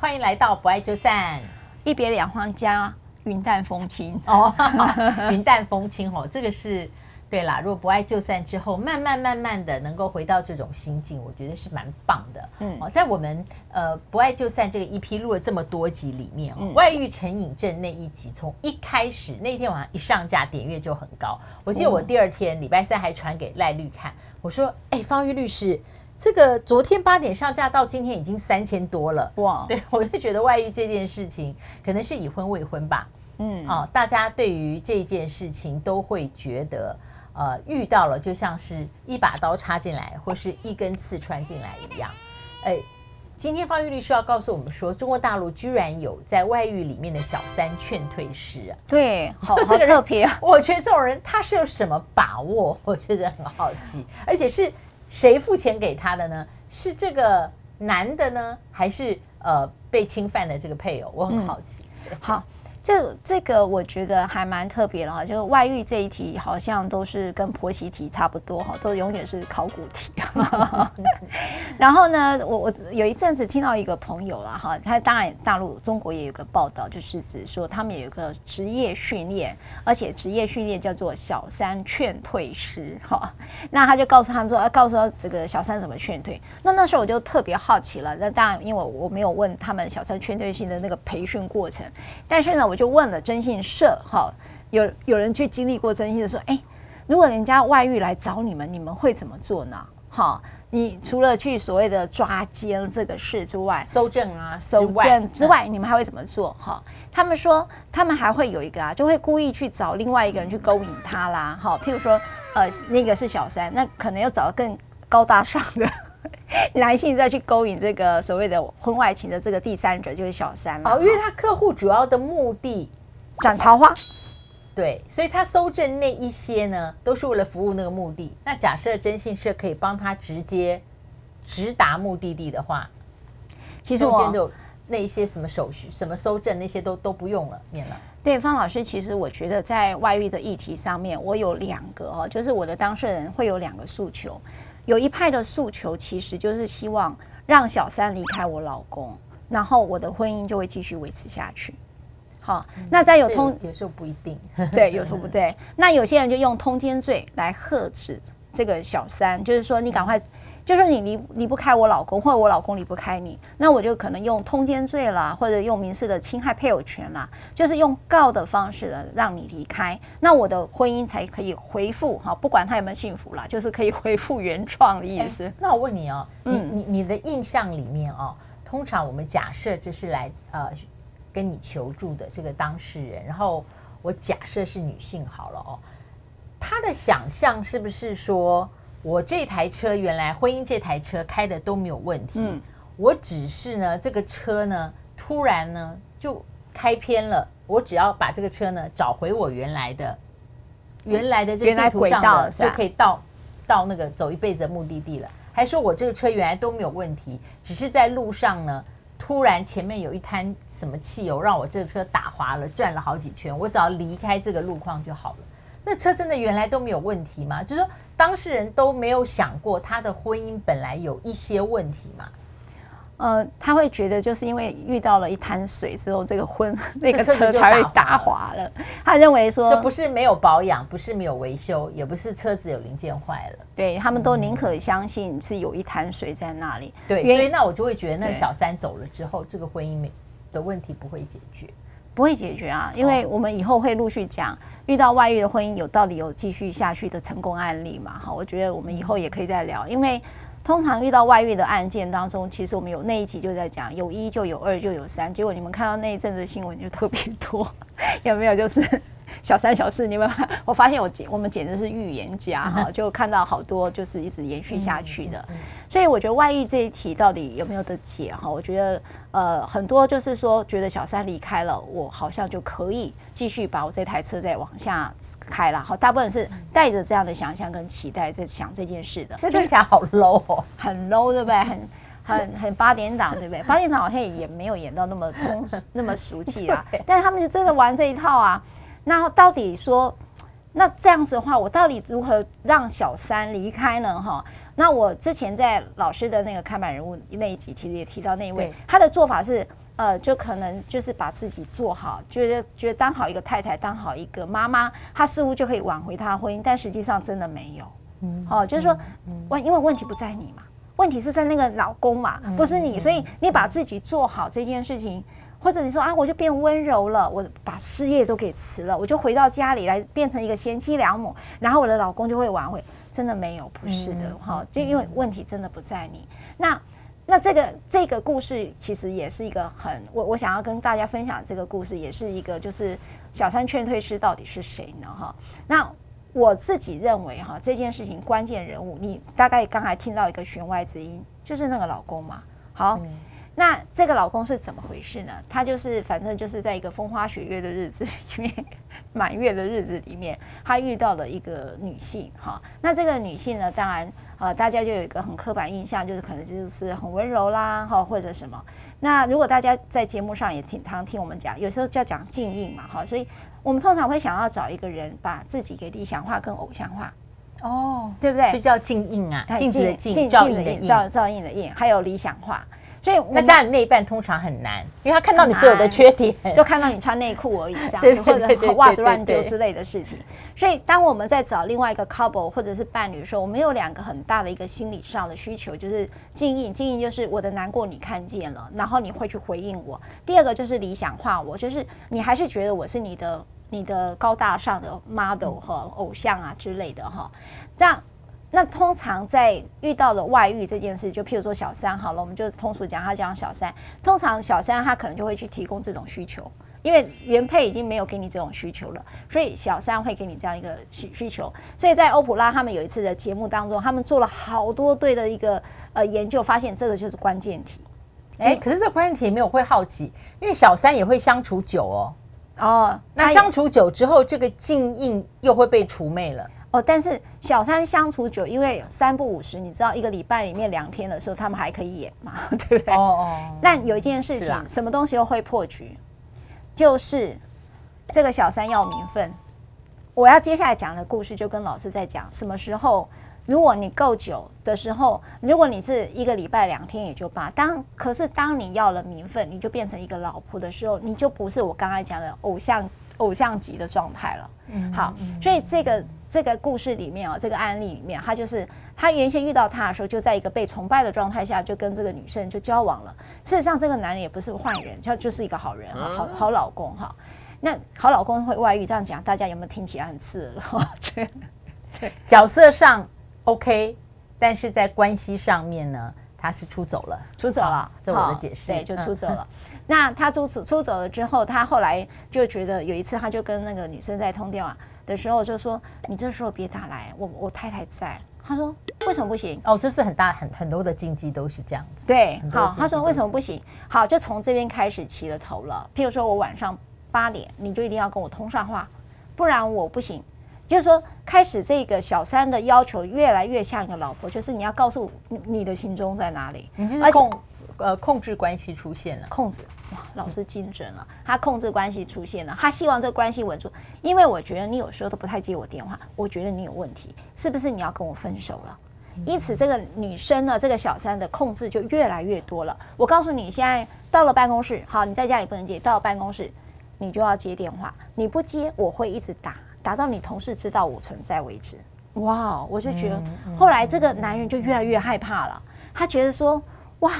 欢迎来到不爱就散，一别两荒家，云淡风轻哦，云淡风轻哦，这个是。对啦，如果不爱就散之后，慢慢慢慢的能够回到这种心境，我觉得是蛮棒的。嗯，哦，在我们呃不爱就散这个 EP 录了这么多集里面，哦，嗯、外遇成瘾症那一集从一开始那天晚上一上架点阅就很高。我记得我第二天礼拜三还传给赖律看，我说：“哎，方玉律师，这个昨天八点上架到今天已经三千多了。”哇，对，我就觉得外遇这件事情可能是已婚未婚吧。嗯，啊，大家对于这件事情都会觉得。呃，遇到了就像是一把刀插进来，或是一根刺穿进来一样。哎，今天方玉律师要告诉我们说，中国大陆居然有在外遇里面的小三劝退师啊！对，好，好特别啊！我觉得这种人他是有什么把握？我觉得很好奇。而且是谁付钱给他的呢？是这个男的呢，还是呃被侵犯的这个配偶？我很好奇。嗯、好。这这个我觉得还蛮特别的哈，就是外遇这一题好像都是跟婆媳题差不多哈，都永远是考古题。然后呢，我我有一阵子听到一个朋友啦哈，他当然大陆中国也有个报道，就是指说他们也有一个职业训练，而且职业训练叫做小三劝退师哈。那他就告诉他们说，啊告诉他这个小三怎么劝退。那那时候我就特别好奇了，那当然因为我我没有问他们小三劝退性的那个培训过程，但是呢。我就问了征信社，哈，有有人去经历过征信社说，哎，如果人家外遇来找你们，你们会怎么做呢？哈，你除了去所谓的抓奸这个事之外，收证啊，收证之外，你们还会怎么做？哈，他们说他们还会有一个啊，就会故意去找另外一个人去勾引他啦，哈，譬如说，呃，那个是小三，那可能要找更高大上的。男性再去勾引这个所谓的婚外情的这个第三者，就是小三了。哦，因为他客户主要的目的斩桃花，对，所以他搜证那一些呢，都是为了服务那个目的。那假设征信社可以帮他直接直达目的地的话，其实中间就那一些什么手续、什么搜证那些都都不用了，免了。对，方老师，其实我觉得在外遇的议题上面，我有两个哦，就是我的当事人会有两个诉求。有一派的诉求，其实就是希望让小三离开我老公，然后我的婚姻就会继续维持下去。好，那再有通有时候不一定，对，有时候 不对。那有些人就用通奸罪来呵斥这个小三，就是说你赶快。就是你离离不开我老公，或者我老公离不开你，那我就可能用通奸罪啦，或者用民事的侵害配偶权啦，就是用告的方式呢，让你离开，那我的婚姻才可以恢复哈，不管他有没有幸福啦，就是可以恢复原创的意思。那我问你哦，你你你的印象里面哦，通常我们假设就是来呃跟你求助的这个当事人，然后我假设是女性好了哦，她的想象是不是说？我这台车原来婚姻这台车开的都没有问题，嗯，我只是呢这个车呢突然呢就开偏了，我只要把这个车呢找回我原来的原来的这个地图上的就可以到到那个走一辈子的目的地了。还说我这个车原来都没有问题，只是在路上呢突然前面有一滩什么汽油让我这个车打滑了，转了好几圈，我只要离开这个路况就好了。那车真的原来都没有问题吗？就是说。当事人都没有想过他的婚姻本来有一些问题嘛？呃，他会觉得就是因为遇到了一滩水之后，这个婚 那个车才会打滑了。他认为说，这不是没有保养，不是没有维修，也不是车子有零件坏了。对，他们都宁可相信是有一滩水在那里。对，所以那我就会觉得，那小三走了之后，这个婚姻没的问题不会解决。不会解决啊，因为我们以后会陆续讲遇到外遇的婚姻有到底有继续下去的成功案例嘛？哈，我觉得我们以后也可以再聊，因为通常遇到外遇的案件当中，其实我们有那一集就在讲有一就有二就有三，结果你们看到那一阵子新闻就特别多，有没有？就是。小三小四，你们我发现我简我们简直是预言家哈，就看到好多就是一直延续下去的，所以我觉得外遇这一题到底有没有得解哈？我觉得呃很多就是说觉得小三离开了，我好像就可以继续把我这台车再往下开了，好，大部分是带着这样的想象跟期待在想这件事的。那听起来好 low 哦，很 low 对不对？很很很八点档对不对？八点档好像也没有演到那么通那么俗气啊，但是他们是真的玩这一套啊。那到底说，那这样子的话，我到底如何让小三离开呢？哈，那我之前在老师的那个看板人物那一集，其实也提到那一位，他的做法是，呃，就可能就是把自己做好，觉得觉得当好一个太太，当好一个妈妈，她似乎就可以挽回她的婚姻，但实际上真的没有。嗯，好、哦，就是说，问，因为问题不在你嘛，问题是在那个老公嘛，不是你，所以你把自己做好这件事情，或者你说啊，我就变温柔了，我把事业都给辞了，我就回到家里来变成一个贤妻良母，然后我的老公就会挽回，真的没有，不是的，哈、哦，就因为问题真的不在你，那。那这个这个故事其实也是一个很我我想要跟大家分享这个故事，也是一个就是小三劝退师到底是谁呢？哈，那我自己认为哈，这件事情关键人物，你大概刚才听到一个弦外之音，就是那个老公嘛。好，那这个老公是怎么回事呢？他就是反正就是在一个风花雪月的日子里面，满月的日子里面，他遇到了一个女性。哈，那这个女性呢，当然。呃，大家就有一个很刻板印象，就是可能就是很温柔啦，哈，或者什么。那如果大家在节目上也挺常听我们讲，有时候就要讲静音嘛，哈，所以我们通常会想要找一个人，把自己给理想化跟偶像化，哦，对不对？所以叫镜映啊，镜子的镜，照映的映，照照映的映，还有理想化。所以那家里那一半通常很难，因为他看到你所有的缺点，就看到你穿内裤而已，这样子，或者袜子乱丢之类的事情。所以当我们在找另外一个 couple 或者是伴侣的时候，我们有两个很大的一个心理上的需求，就是经营，经营就是我的难过你看见了，然后你会去回应我。第二个就是理想化我，就是你还是觉得我是你的你的高大上的 model 和偶像啊之类的哈，这样。那通常在遇到了外遇这件事，就譬如说小三好了，我们就通俗讲，他讲小三。通常小三他可能就会去提供这种需求，因为原配已经没有给你这种需求了，所以小三会给你这样一个需需求。所以在欧普拉他们有一次的节目当中，他们做了好多对的一个呃研究，发现这个就是关键题。哎，可是这关键题没有会好奇，因为小三也会相处久哦。哦，那相处久之后，这个禁印又会被除魅了。哦，但是小三相处久，因为三不五十，你知道一个礼拜里面两天的时候，他们还可以演嘛，对不对？哦哦。那有一件事情，什么东西又会破局？就是这个小三要名分。我要接下来讲的故事，就跟老师在讲，什么时候，如果你够久的时候，如果你是一个礼拜两天也就罢。当可是当你要了名分，你就变成一个老婆的时候，你就不是我刚才讲的偶像偶像级的状态了。嗯，好，所以这个。这个故事里面啊，这个案例里面，他就是他原先遇到他的时候，就在一个被崇拜的状态下，就跟这个女生就交往了。事实上，这个男人也不是坏人，他就是一个好人，好好老公哈。那好老公会外遇，这样讲，大家有没有听起来很刺耳？哈，对，角色上 OK，但是在关系上面呢，他是出走了，出走了，这我的解释，对，就出走了。那他出走出走了之后，他后来就觉得有一次，他就跟那个女生在通电话。的时候就说，你这时候别打来，我我太太在。他说为什么不行？哦，这是很大很很多的禁忌都是这样子。对，好，他说为什么不行？好，就从这边开始起了头了。譬如说我晚上八点，你就一定要跟我通上话，不然我不行。就是说，开始这个小三的要求越来越像一个老婆，就是你要告诉你的行踪在哪里，你就是控呃控制关系出现了，控制。哇，老师精准了，他控制关系出现了，他希望这个关系稳住，因为我觉得你有时候都不太接我电话，我觉得你有问题，是不是你要跟我分手了？因此，这个女生呢，这个小三的控制就越来越多了。我告诉你，现在到了办公室，好，你在家里不能接，到了办公室你就要接电话，你不接我会一直打，打到你同事知道我存在为止。哇，我就觉得后来这个男人就越来越害怕了，他觉得说，哇，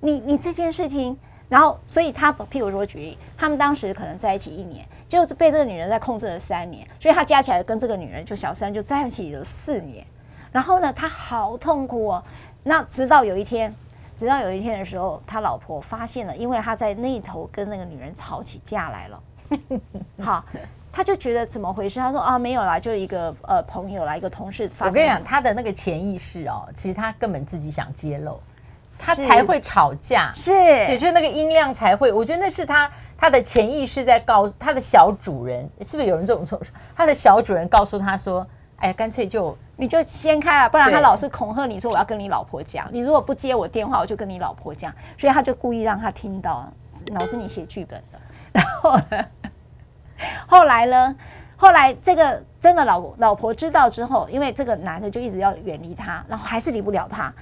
你你这件事情。然后，所以他譬如说举例，他们当时可能在一起一年，就被这个女人在控制了三年，所以他加起来跟这个女人就小三就在一起了四年。然后呢，他好痛苦哦。那直到有一天，直到有一天的时候，他老婆发现了，因为他在那头跟那个女人吵起架来了。好，他就觉得怎么回事？他说啊，没有啦，就一个呃朋友啦，一个同事发。我跟你讲，他的那个潜意识哦，其实他根本自己想揭露。他才会吵架，是，对，就是那个音量才会。我觉得那是他他的潜意识在告诉他的小主人，是不是有人这种说？他的小主人告诉他说：“哎呀，干脆就你就掀开了，不然他老是恐吓你说我要跟你老婆讲，你如果不接我电话，我就跟你老婆讲。”所以他就故意让他听到，老师你写剧本的。然后后来呢？后来这个真的老老婆知道之后，因为这个男的就一直要远离他，然后还是离不了他。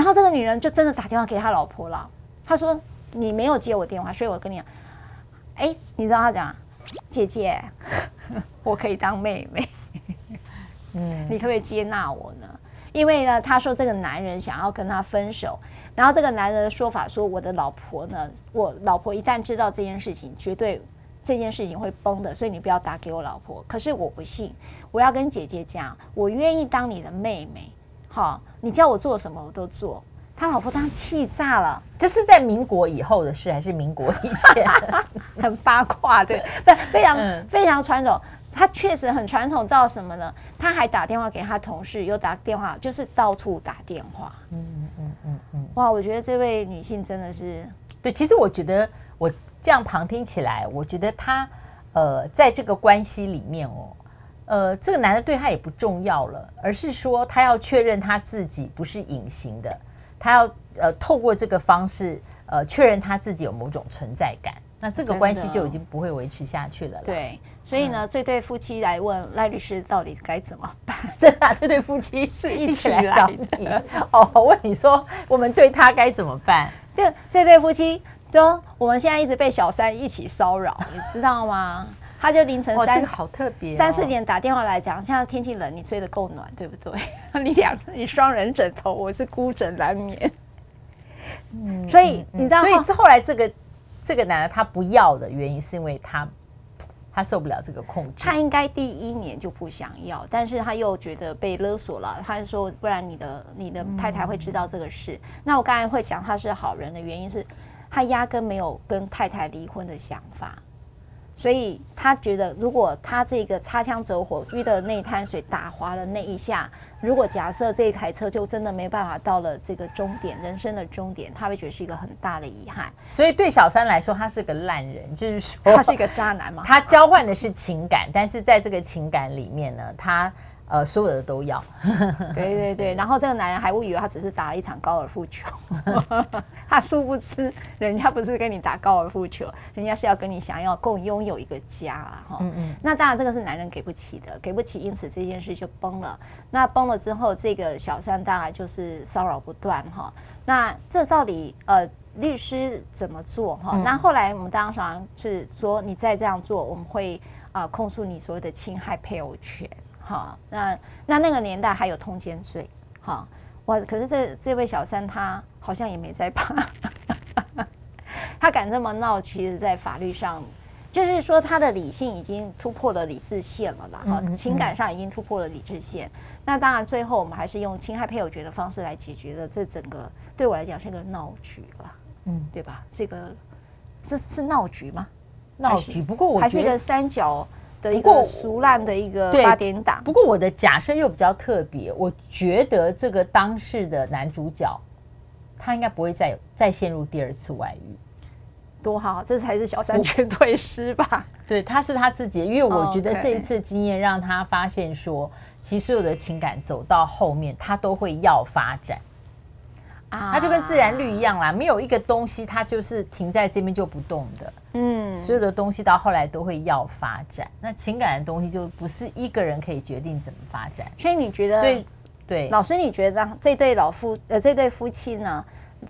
然后这个女人就真的打电话给他老婆了。他说：“你没有接我电话，所以我跟你讲，哎，你知道他讲，姐姐，我可以当妹妹，嗯，你可不可以接纳我呢？因为呢，他说这个男人想要跟他分手，然后这个男人的说法说，我的老婆呢，我老婆一旦知道这件事情，绝对这件事情会崩的，所以你不要打给我老婆。可是我不信，我要跟姐姐讲，我愿意当你的妹妹，好，你叫我做什么我都做。他老婆当然气炸了，这是在民国以后的事还是民国以前？很八卦，对，不，非常、嗯、非常传统。他确实很传统到什么呢？他还打电话给他同事，又打电话，就是到处打电话。嗯嗯嗯嗯嗯。哇，我觉得这位女性真的是对。其实我觉得我这样旁听起来，我觉得他呃，在这个关系里面哦，呃，这个男的对他也不重要了，而是说他要确认他自己不是隐形的，他要呃透过这个方式呃确认他自己有某种存在感，那这个关系就已经不会维持下去了。对。所以呢，这对夫妻来问赖律师到底该怎么办？真的，这对夫妻是一起来找你哦。我问你说，我们对他该怎么办？这这对夫妻说，我们现在一直被小三一起骚扰，你知道吗？他就凌晨三，好特别，三四点打电话来讲，现在天气冷，你睡得够暖，对不对？你两你双人枕头，我是孤枕难眠。嗯，所以你知道，所以后来这个这个男的他不要的原因，是因为他。他受不了这个控制，他应该第一年就不想要，但是他又觉得被勒索了。他说：“不然你的你的太太会知道这个事。嗯”那我刚才会讲他是好人的原因是，他压根没有跟太太离婚的想法。所以他觉得，如果他这个擦枪走火遇到那滩水打滑了那一下，如果假设这一台车就真的没办法到了这个终点，人生的终点，他会觉得是一个很大的遗憾。所以对小三来说，他是个烂人，就是说他是一个渣男嘛。他交换的是情感，但是在这个情感里面呢，他。呃，所有的都要，对对对，然后这个男人还误以为他只是打了一场高尔夫球 他殊不知人家不是跟你打高尔夫球，人家是要跟你想要共拥有一个家啊，哈，嗯嗯，那当然这个是男人给不起的，给不起，因此这件事就崩了。那崩了之后，这个小三当然就是骚扰不断哈。那这到底呃律师怎么做哈？那后来我们当然是说，你再这样做，我们会啊控诉你所谓的侵害配偶权。好，那那那个年代还有通奸罪，好，哇！可是这这位小三他好像也没在怕，他敢这么闹，其实，在法律上，就是说他的理性已经突破了理智线了啦，哈，情感上已经突破了理智线。那当然，最后我们还是用侵害配偶权的方式来解决了这整个，对我来讲是一个闹剧了，嗯，对吧？这个是是闹剧吗？闹剧，不过我还是一个三角。的一个俗烂的一个八点档。不过我的假设又比较特别，我觉得这个当事的男主角，他应该不会再再陷入第二次外遇。多好，这才是小三全退失吧？对，他是他自己，因为我觉得这一次经验让他发现说，其实所有的情感走到后面，他都会要发展。啊，它就跟自然律一样啦，没有一个东西它就是停在这边就不动的。嗯，所有的东西到后来都会要发展。那情感的东西就不是一个人可以决定怎么发展。所以你觉得？所以对老师，你觉得这对老夫呃这对夫妻呢，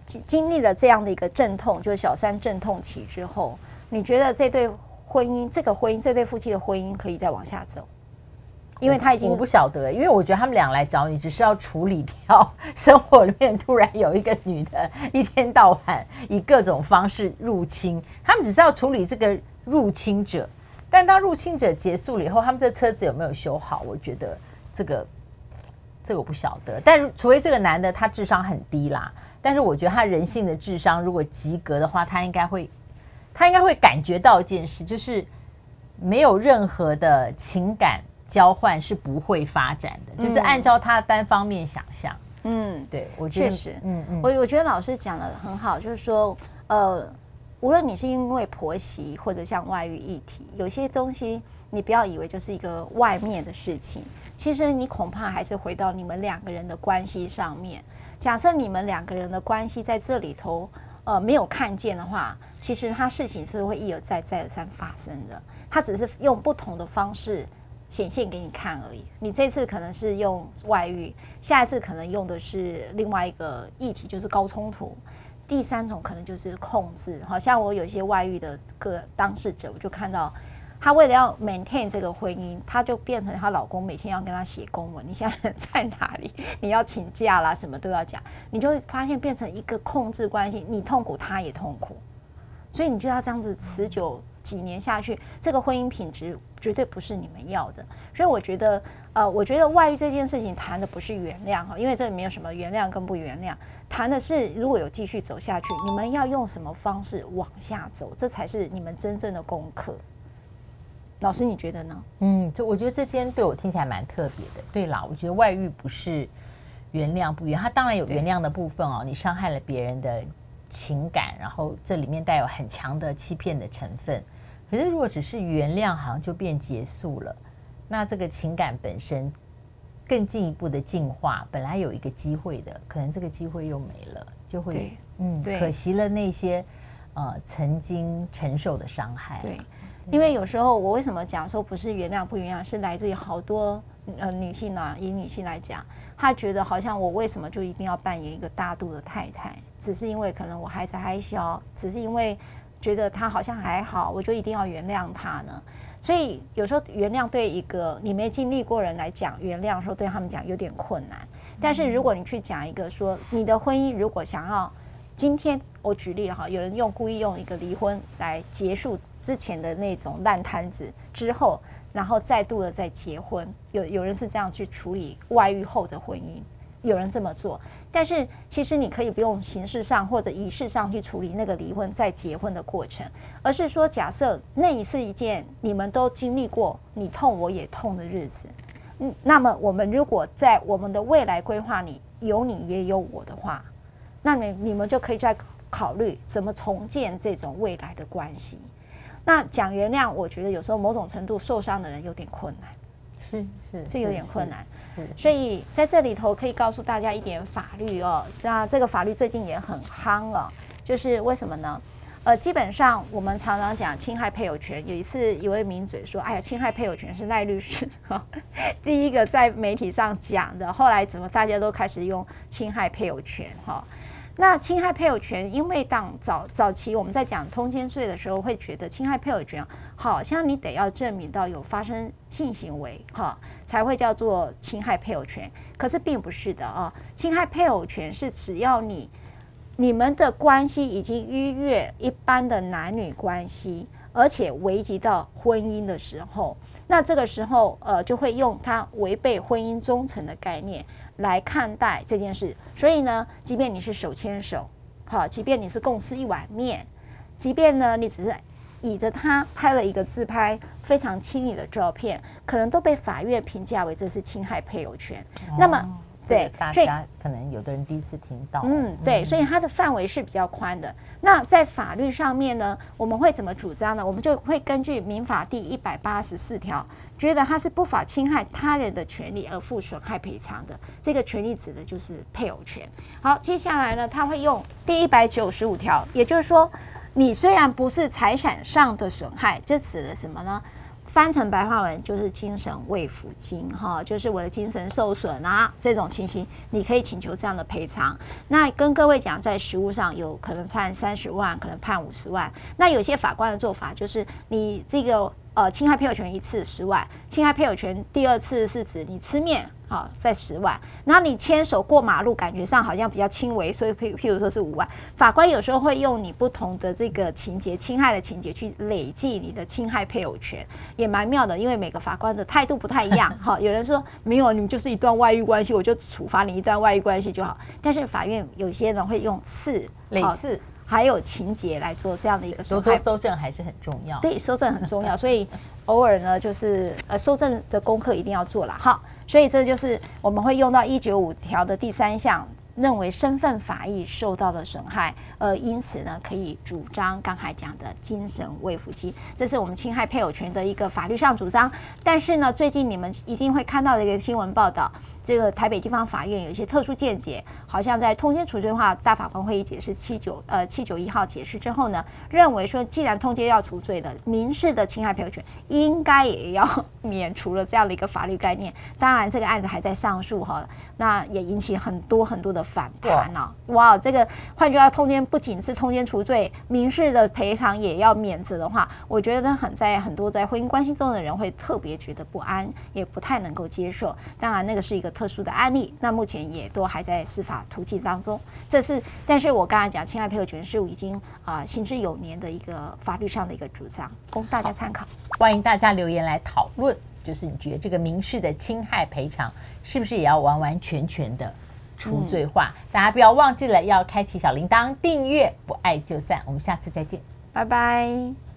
经经历了这样的一个阵痛，就是小三阵痛期之后，你觉得这对婚姻，这个婚姻，这对夫妻的婚姻可以再往下走？因为他已经我，我不晓得，因为我觉得他们俩来找你，只是要处理掉生活里面突然有一个女的，一天到晚以各种方式入侵，他们只是要处理这个入侵者。但当入侵者结束了以后，他们这车子有没有修好？我觉得这个这个我不晓得。但除非这个男的他智商很低啦，但是我觉得他人性的智商如果及格的话，他应该会他应该会感觉到一件事，就是没有任何的情感。交换是不会发展的，嗯、就是按照他单方面想象。嗯，对，我觉得，确实，嗯嗯，我我觉得老师讲的很好，就是说，呃，无论你是因为婆媳或者像外遇议题，有些东西你不要以为就是一个外面的事情，其实你恐怕还是回到你们两个人的关系上面。假设你们两个人的关系在这里头，呃，没有看见的话，其实他事情是会一而再、再而三发生的。他只是用不同的方式。显现给你看而已。你这次可能是用外遇，下一次可能用的是另外一个议题，就是高冲突。第三种可能就是控制，好像我有一些外遇的个当事者，我就看到她为了要 maintain 这个婚姻，她就变成她老公每天要跟她写公文，你现在在哪里？你要请假啦，什么都要讲，你就会发现变成一个控制关系，你痛苦，她也痛苦，所以你就要这样子持久几年下去，这个婚姻品质绝对不是你们要的。所以我觉得，呃，我觉得外遇这件事情谈的不是原谅哈，因为这里没有什么原谅跟不原谅。谈的是，如果有继续走下去，你们要用什么方式往下走，这才是你们真正的功课。老师，你觉得呢？嗯，就我觉得这间对我听起来蛮特别的。对啦，我觉得外遇不是原谅不原谅，他当然有原谅的部分哦。你伤害了别人的情感，然后这里面带有很强的欺骗的成分。可是如果只是原谅，好像就变结束了，那这个情感本身。更进一步的进化，本来有一个机会的，可能这个机会又没了，就会嗯，可惜了那些呃曾经承受的伤害。对，因为有时候我为什么讲说不是原谅不原谅，是来自于好多呃女性啊，以女性来讲，她觉得好像我为什么就一定要扮演一个大度的太太，只是因为可能我孩子还小，只是因为觉得他好像还好，我就一定要原谅他呢？所以有时候原谅对一个你没经历过人来讲，原谅说对他们讲有点困难。但是如果你去讲一个说你的婚姻如果想要今天我举例哈，有人用故意用一个离婚来结束之前的那种烂摊子之后，然后再度的再结婚，有有人是这样去处理外遇后的婚姻，有人这么做。但是其实你可以不用形式上或者仪式上去处理那个离婚再结婚的过程，而是说假设那是一件你们都经历过你痛我也痛的日子，嗯，那么我们如果在我们的未来规划里有你也有我的话，那你你们就可以再考虑怎么重建这种未来的关系。那讲原谅，我觉得有时候某种程度受伤的人有点困难。是是，是有点困难，是，所以在这里头可以告诉大家一点法律哦。那这个法律最近也很夯了，就是为什么呢？呃，基本上我们常常讲侵害配偶权。有一次一位名嘴说：“哎呀，侵害配偶权是赖律师哈第一个在媒体上讲的。”后来怎么大家都开始用侵害配偶权哈？那侵害配偶权，因为当早早期我们在讲通奸罪的时候，会觉得侵害配偶权好像你得要证明到有发生性行为哈，才会叫做侵害配偶权。可是并不是的啊，侵害配偶权是只要你你们的关系已经逾越一般的男女关系，而且危及到婚姻的时候，那这个时候呃就会用它违背婚姻忠诚的概念。来看待这件事，所以呢，即便你是手牵手，好，即便你是共吃一碗面，即便呢你只是倚着他拍了一个自拍，非常亲密的照片，可能都被法院评价为这是侵害配偶权。哦、那么。对，大家可能有的人第一次听到。嗯，对，所以它的范围是比较宽的。那在法律上面呢，我们会怎么主张呢？我们就会根据民法第一百八十四条，觉得它是不法侵害他人的权利而负损害赔偿的。这个权利指的就是配偶权。好，接下来呢，他会用第一百九十五条，也就是说，你虽然不是财产上的损害，这指的什么呢？翻成白话文就是精神慰抚金，哈，就是我的精神受损啊，这种情形你可以请求这样的赔偿。那跟各位讲，在实务上有可能判三十万，可能判五十万。那有些法官的做法就是，你这个呃侵害配偶权一次十万，侵害配偶权第二次是指你吃面。好，在十万，然后你牵手过马路，感觉上好像比较轻微，所以譬譬如说是五万。法官有时候会用你不同的这个情节，侵害的情节去累计你的侵害配偶权，也蛮妙的，因为每个法官的态度不太一样。好，有人说没有，你们就是一段外遇关系，我就处罚你一段外遇关系就好。但是法院有些人会用次、累次，还有情节来做这样的一个多多搜证还是很重要。对，搜证很重要，所以偶尔呢，就是呃，搜证的功课一定要做了。好。所以这就是我们会用到一九五条的第三项，认为身份法益受到了损害，呃，因此呢可以主张刚才讲的精神慰抚金，这是我们侵害配偶权的一个法律上主张。但是呢，最近你们一定会看到的一个新闻报道，这个台北地方法院有一些特殊见解，好像在通奸除罪化大法官会议解释七九呃七九一号解释之后呢，认为说既然通奸要除罪的，民事的侵害配偶权应该也要免除了这样的一个法律概念。当然，这个案子还在上诉哈，那也引起很多很多的反弹呢。哇，这个换句话，通奸不仅是通奸除罪，民事的赔偿也要免责的话，我觉得很在很多在婚姻关系中的人会特别觉得不安，也不太能够接受。当然，那个是一个。特殊的案例，那目前也都还在司法途径当中。这是，但是我刚才讲侵害配偶权是已经啊、呃、行之有年的一个法律上的一个主张，供大家参考。欢迎大家留言来讨论，就是你觉得这个民事的侵害赔偿是不是也要完完全全的除罪化？嗯、大家不要忘记了要开启小铃铛，订阅不爱就散。我们下次再见，拜拜。